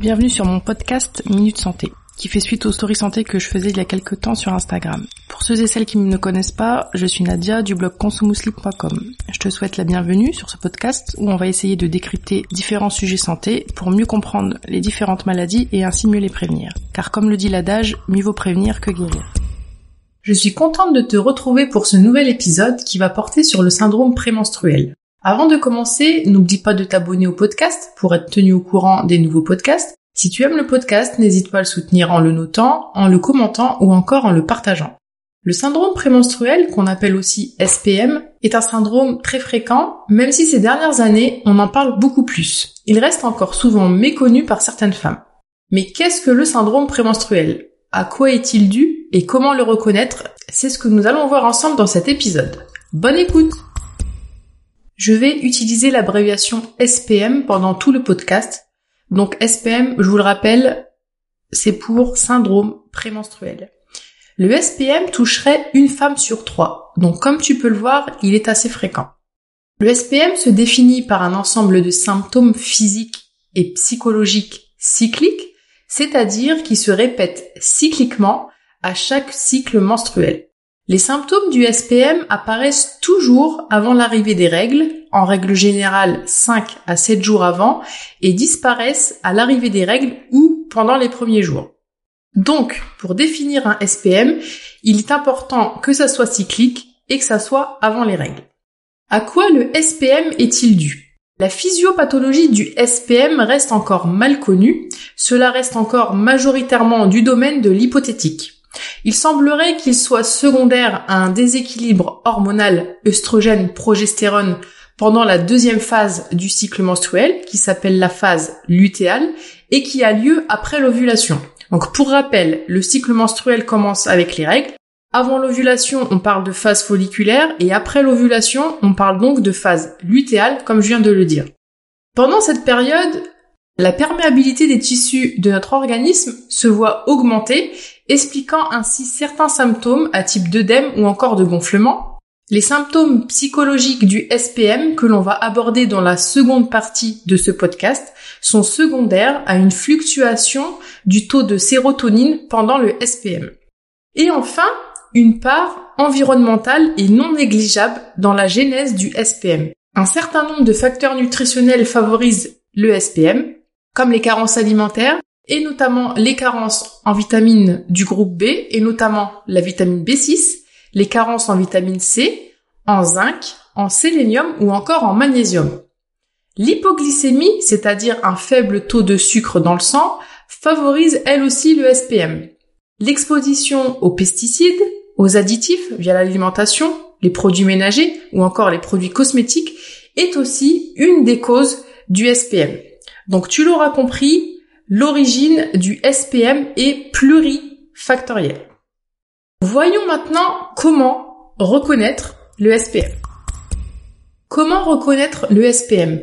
Bienvenue sur mon podcast Minute Santé, qui fait suite aux stories santé que je faisais il y a quelques temps sur Instagram. Pour ceux et celles qui ne me connaissent pas, je suis Nadia du blog consumousli.com. Je te souhaite la bienvenue sur ce podcast où on va essayer de décrypter différents sujets santé pour mieux comprendre les différentes maladies et ainsi mieux les prévenir. Car comme le dit l'adage, mieux vaut prévenir que guérir. Je suis contente de te retrouver pour ce nouvel épisode qui va porter sur le syndrome prémenstruel. Avant de commencer, n'oublie pas de t'abonner au podcast pour être tenu au courant des nouveaux podcasts. Si tu aimes le podcast, n'hésite pas à le soutenir en le notant, en le commentant ou encore en le partageant. Le syndrome prémenstruel, qu'on appelle aussi SPM, est un syndrome très fréquent, même si ces dernières années, on en parle beaucoup plus. Il reste encore souvent méconnu par certaines femmes. Mais qu'est-ce que le syndrome prémenstruel? À quoi est-il dû et comment le reconnaître, c'est ce que nous allons voir ensemble dans cet épisode. Bonne écoute Je vais utiliser l'abréviation SPM pendant tout le podcast. Donc SPM, je vous le rappelle, c'est pour syndrome prémenstruel. Le SPM toucherait une femme sur trois. Donc comme tu peux le voir, il est assez fréquent. Le SPM se définit par un ensemble de symptômes physiques et psychologiques cycliques, c'est-à-dire qui se répètent cycliquement à chaque cycle menstruel. Les symptômes du SPM apparaissent toujours avant l'arrivée des règles, en règle générale 5 à 7 jours avant, et disparaissent à l'arrivée des règles ou pendant les premiers jours. Donc, pour définir un SPM, il est important que ça soit cyclique et que ça soit avant les règles. À quoi le SPM est-il dû? La physiopathologie du SPM reste encore mal connue, cela reste encore majoritairement du domaine de l'hypothétique. Il semblerait qu'il soit secondaire à un déséquilibre hormonal œstrogène-progestérone pendant la deuxième phase du cycle menstruel, qui s'appelle la phase lutéale, et qui a lieu après l'ovulation. Donc pour rappel, le cycle menstruel commence avec les règles. Avant l'ovulation, on parle de phase folliculaire, et après l'ovulation, on parle donc de phase lutéale, comme je viens de le dire. Pendant cette période, la perméabilité des tissus de notre organisme se voit augmenter expliquant ainsi certains symptômes à type d'œdème ou encore de gonflement. Les symptômes psychologiques du SPM que l'on va aborder dans la seconde partie de ce podcast sont secondaires à une fluctuation du taux de sérotonine pendant le SPM. Et enfin, une part environnementale et non négligeable dans la genèse du SPM. Un certain nombre de facteurs nutritionnels favorisent le SPM, comme les carences alimentaires, et notamment les carences en vitamines du groupe B, et notamment la vitamine B6, les carences en vitamine C, en zinc, en sélénium ou encore en magnésium. L'hypoglycémie, c'est-à-dire un faible taux de sucre dans le sang, favorise elle aussi le SPM. L'exposition aux pesticides, aux additifs via l'alimentation, les produits ménagers ou encore les produits cosmétiques est aussi une des causes du SPM. Donc tu l'auras compris, l'origine du SPM est plurifactorielle. Voyons maintenant comment reconnaître le SPM. Comment reconnaître le SPM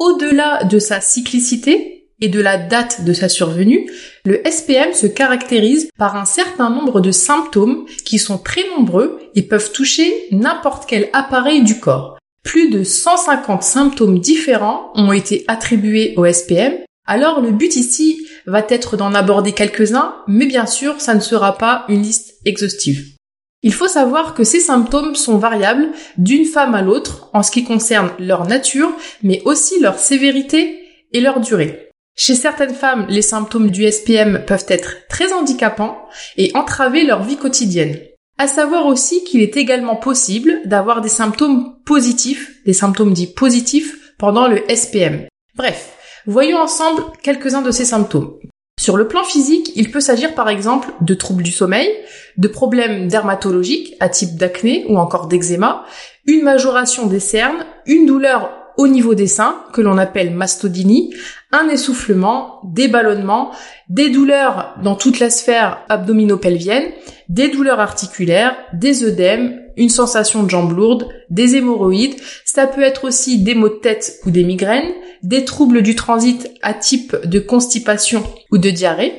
Au-delà de sa cyclicité et de la date de sa survenue, le SPM se caractérise par un certain nombre de symptômes qui sont très nombreux et peuvent toucher n'importe quel appareil du corps. Plus de 150 symptômes différents ont été attribués au SPM alors le but ici va être d'en aborder quelques-uns, mais bien sûr, ça ne sera pas une liste exhaustive. Il faut savoir que ces symptômes sont variables d'une femme à l'autre en ce qui concerne leur nature, mais aussi leur sévérité et leur durée. Chez certaines femmes, les symptômes du SPM peuvent être très handicapants et entraver leur vie quotidienne. À savoir aussi qu'il est également possible d'avoir des symptômes positifs, des symptômes dits positifs pendant le SPM. Bref, Voyons ensemble quelques-uns de ces symptômes. Sur le plan physique, il peut s'agir par exemple de troubles du sommeil, de problèmes dermatologiques à type d'acné ou encore d'eczéma, une majoration des cernes, une douleur au niveau des seins que l'on appelle mastodynie, un essoufflement, des ballonnements, des douleurs dans toute la sphère abdominopelvienne, des douleurs articulaires, des œdèmes, une sensation de jambes lourdes, des hémorroïdes, ça peut être aussi des maux de tête ou des migraines, des troubles du transit à type de constipation ou de diarrhée,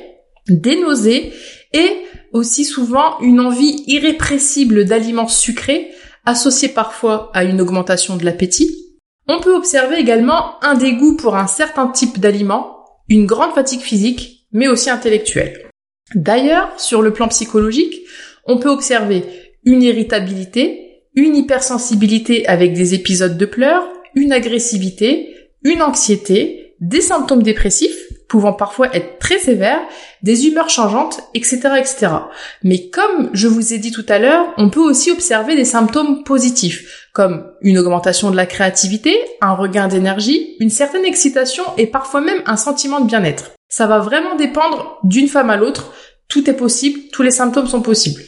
des nausées et aussi souvent une envie irrépressible d'aliments sucrés associée parfois à une augmentation de l'appétit. On peut observer également un dégoût pour un certain type d'aliments, une grande fatigue physique, mais aussi intellectuelle. D'ailleurs, sur le plan psychologique, on peut observer une irritabilité, une hypersensibilité avec des épisodes de pleurs, une agressivité, une anxiété, des symptômes dépressifs, pouvant parfois être très sévères, des humeurs changeantes, etc., etc. Mais comme je vous ai dit tout à l'heure, on peut aussi observer des symptômes positifs, comme une augmentation de la créativité, un regain d'énergie, une certaine excitation et parfois même un sentiment de bien-être. Ça va vraiment dépendre d'une femme à l'autre. Tout est possible, tous les symptômes sont possibles.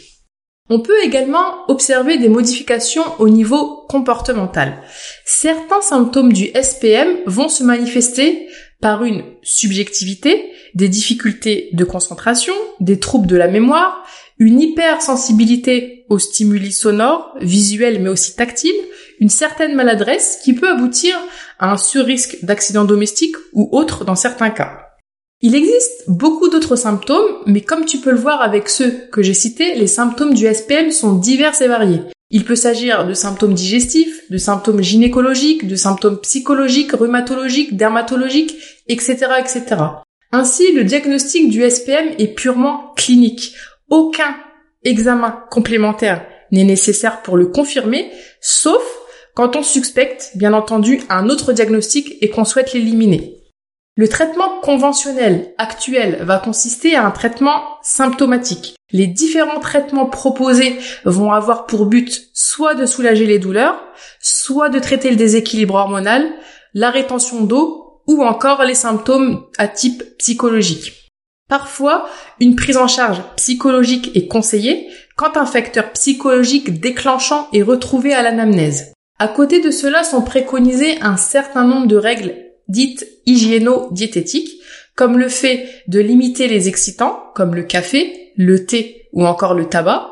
On peut également observer des modifications au niveau comportemental. Certains symptômes du SPM vont se manifester par une subjectivité, des difficultés de concentration, des troubles de la mémoire, une hypersensibilité aux stimuli sonores, visuels mais aussi tactiles, une certaine maladresse qui peut aboutir à un surrisque d'accident domestique ou autre dans certains cas. Il existe beaucoup d'autres symptômes, mais comme tu peux le voir avec ceux que j'ai cités, les symptômes du SPM sont divers et variés. Il peut s'agir de symptômes digestifs, de symptômes gynécologiques, de symptômes psychologiques, rhumatologiques, dermatologiques, etc., etc. Ainsi, le diagnostic du SPM est purement clinique. Aucun examen complémentaire n'est nécessaire pour le confirmer, sauf quand on suspecte, bien entendu, un autre diagnostic et qu'on souhaite l'éliminer. Le traitement conventionnel actuel va consister à un traitement symptomatique. Les différents traitements proposés vont avoir pour but soit de soulager les douleurs, soit de traiter le déséquilibre hormonal, la rétention d'eau ou encore les symptômes à type psychologique. Parfois, une prise en charge psychologique est conseillée quand un facteur psychologique déclenchant est retrouvé à l'anamnèse. À côté de cela sont préconisées un certain nombre de règles dites hygiéno-diététiques, comme le fait de limiter les excitants, comme le café, le thé ou encore le tabac,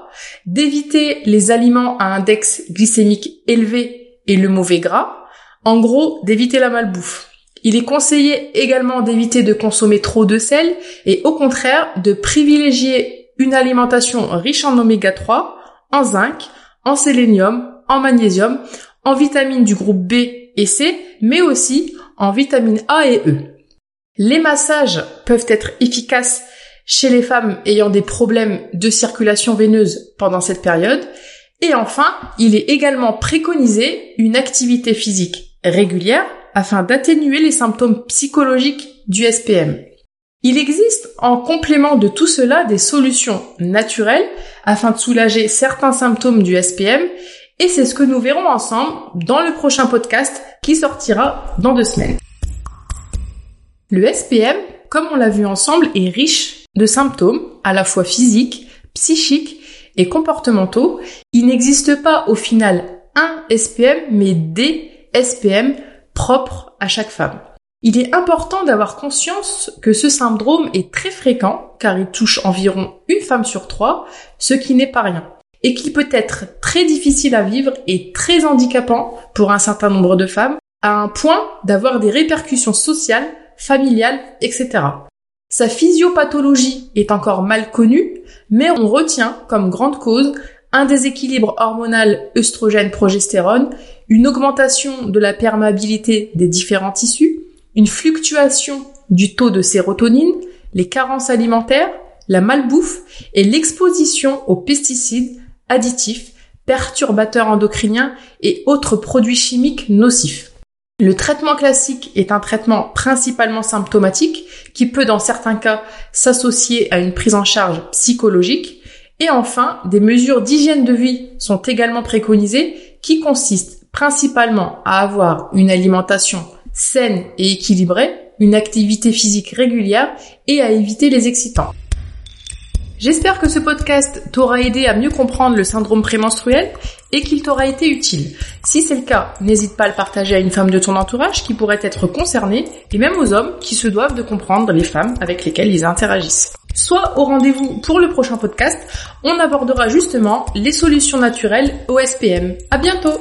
d'éviter les aliments à index glycémique élevé et le mauvais gras, en gros d'éviter la malbouffe. Il est conseillé également d'éviter de consommer trop de sel et au contraire de privilégier une alimentation riche en oméga 3, en zinc, en sélénium, en magnésium, en vitamines du groupe B et C, mais aussi en vitamines A et E. Les massages peuvent être efficaces chez les femmes ayant des problèmes de circulation veineuse pendant cette période. Et enfin, il est également préconisé une activité physique régulière afin d'atténuer les symptômes psychologiques du SPM. Il existe en complément de tout cela des solutions naturelles afin de soulager certains symptômes du SPM et c'est ce que nous verrons ensemble dans le prochain podcast qui sortira dans deux semaines. Le SPM, comme on l'a vu ensemble, est riche de symptômes à la fois physiques, psychiques et comportementaux. Il n'existe pas au final un SPM, mais des SPM propres à chaque femme. Il est important d'avoir conscience que ce syndrome est très fréquent car il touche environ une femme sur trois, ce qui n'est pas rien et qui peut être très difficile à vivre et très handicapant pour un certain nombre de femmes, à un point d'avoir des répercussions sociales, familiales, etc. Sa physiopathologie est encore mal connue, mais on retient comme grande cause un déséquilibre hormonal œstrogène-progestérone, une augmentation de la perméabilité des différents tissus, une fluctuation du taux de sérotonine, les carences alimentaires, la malbouffe et l'exposition aux pesticides, additifs, perturbateurs endocriniens et autres produits chimiques nocifs. Le traitement classique est un traitement principalement symptomatique qui peut dans certains cas s'associer à une prise en charge psychologique. Et enfin, des mesures d'hygiène de vie sont également préconisées qui consistent principalement à avoir une alimentation saine et équilibrée, une activité physique régulière et à éviter les excitants. J'espère que ce podcast t'aura aidé à mieux comprendre le syndrome prémenstruel et qu'il t'aura été utile. Si c'est le cas, n'hésite pas à le partager à une femme de ton entourage qui pourrait être concernée et même aux hommes qui se doivent de comprendre les femmes avec lesquelles ils interagissent. Soit au rendez-vous pour le prochain podcast, on abordera justement les solutions naturelles au SPM. À bientôt!